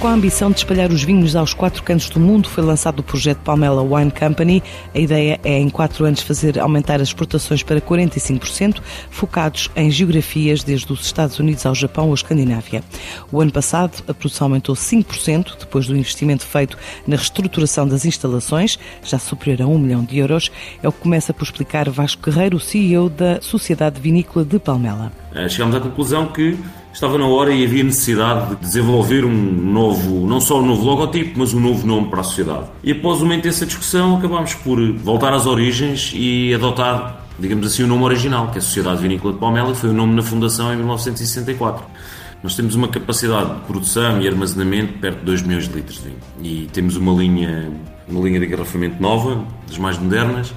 Com a ambição de espalhar os vinhos aos quatro cantos do mundo, foi lançado o projeto Palmela Wine Company. A ideia é, em quatro anos, fazer aumentar as exportações para 45%, focados em geografias desde os Estados Unidos ao Japão ou Escandinávia. O ano passado, a produção aumentou 5%, depois do investimento feito na reestruturação das instalações, já superior a 1 milhão de euros. É o que começa por explicar Vasco Guerreiro, CEO da Sociedade Vinícola de Palmela. Eh, chegamos à conclusão que estava na hora e havia necessidade de desenvolver um novo, não só um novo logotipo, mas um novo nome para a sociedade. E após uma intensa discussão, acabámos por voltar às origens e adotar, digamos assim, o nome original, que é a Sociedade Vinícola de Palmela, foi o nome na fundação em 1964. Nós temos uma capacidade de produção e armazenamento perto de 2 milhões de litros de vinho. E temos uma linha, uma linha de engarrafamento nova, das mais modernas,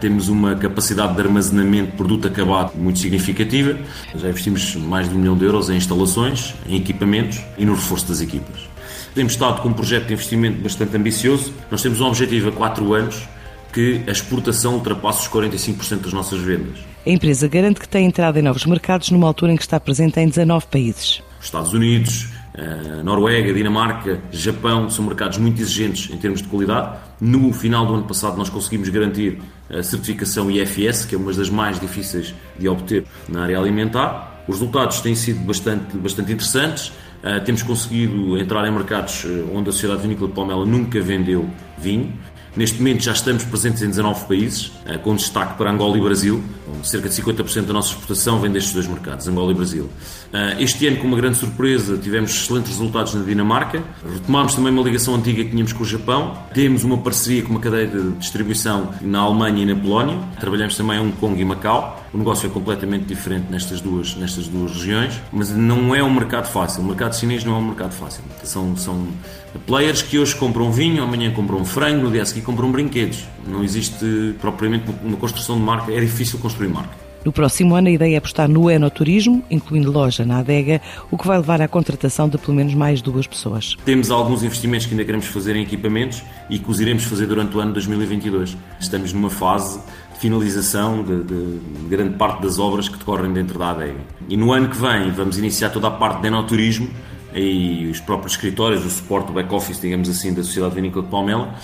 temos uma capacidade de armazenamento de produto acabado muito significativa. Já investimos mais de um milhão de euros em instalações, em equipamentos e no reforço das equipas. Temos estado com um projeto de investimento bastante ambicioso. Nós temos um objetivo a 4 anos que a exportação ultrapasse os 45% das nossas vendas. A empresa garante que tem entrado em novos mercados numa altura em que está presente em 19 países. Estados Unidos, Uh, Noruega, Dinamarca, Japão são mercados muito exigentes em termos de qualidade. No final do ano passado, nós conseguimos garantir a certificação IFS, que é uma das mais difíceis de obter na área alimentar. Os resultados têm sido bastante, bastante interessantes. Uh, temos conseguido entrar em mercados eh, onde a Sociedade Vinícola de Palmela nunca vendeu vinho. Neste momento já estamos presentes em 19 países, eh, com destaque para Angola e Brasil. Cerca de 50% da nossa exportação vem destes dois mercados, Angola e Brasil. Eh, este ano, com uma grande surpresa, tivemos excelentes resultados na Dinamarca. Retomámos também uma ligação antiga que tínhamos com o Japão. Temos uma parceria com uma cadeia de distribuição na Alemanha e na Polónia. Trabalhamos também em Hong Kong e Macau. O negócio é completamente diferente nestas duas, nestas duas regiões, mas não é um mercado fácil. O mercado chinês não é um mercado fácil. São, são players que hoje compram vinho, amanhã compram frango, no dia a seguir compram brinquedos. Não existe propriamente uma construção de marca, é difícil construir marca. No próximo ano, a ideia é apostar no enoturismo, incluindo loja na adega, o que vai levar à contratação de pelo menos mais duas pessoas. Temos alguns investimentos que ainda queremos fazer em equipamentos e que os iremos fazer durante o ano 2022. Estamos numa fase finalização de, de, grande parte das obras que decorrem dentro da adega. E no ano que vem vamos iniciar toda a parte de enoturismo e os próprios escritórios, o suporte, o back-office, digamos assim, da Sociedade Vinícola de Palmela.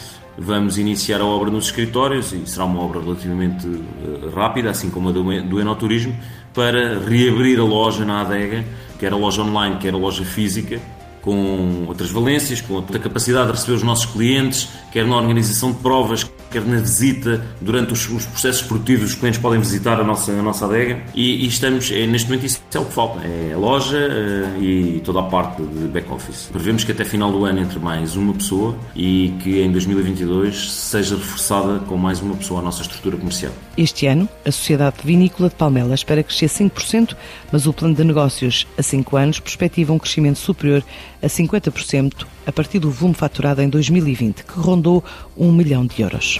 Vamos iniciar a obra nos escritórios e será uma obra relativamente eh, rápida, assim como a do, enoturismo, para reabrir a loja na adega, quer a loja online, quer a loja física, com outras valências, com outra capacidade de receber os nossos clientes, quer na organização de provas, quer na visita, durante os, os, processos produtivos, os clientes podem visitar a nossa, a nossa adega e, e estamos, é, neste momento, isso é o que falta: é a loja uh, e toda a parte de back-office. Prevemos que até final do ano entre mais uma pessoa e que em 2022 seja reforçada com mais uma pessoa a nossa estrutura comercial. Este ano, a Sociedade Vinícola de Palmela espera crescer 5%, mas o plano de negócios a 5 anos perspectiva um crescimento superior a 50% a partir do volume faturado em 2020, que rondou 1 milhão de euros.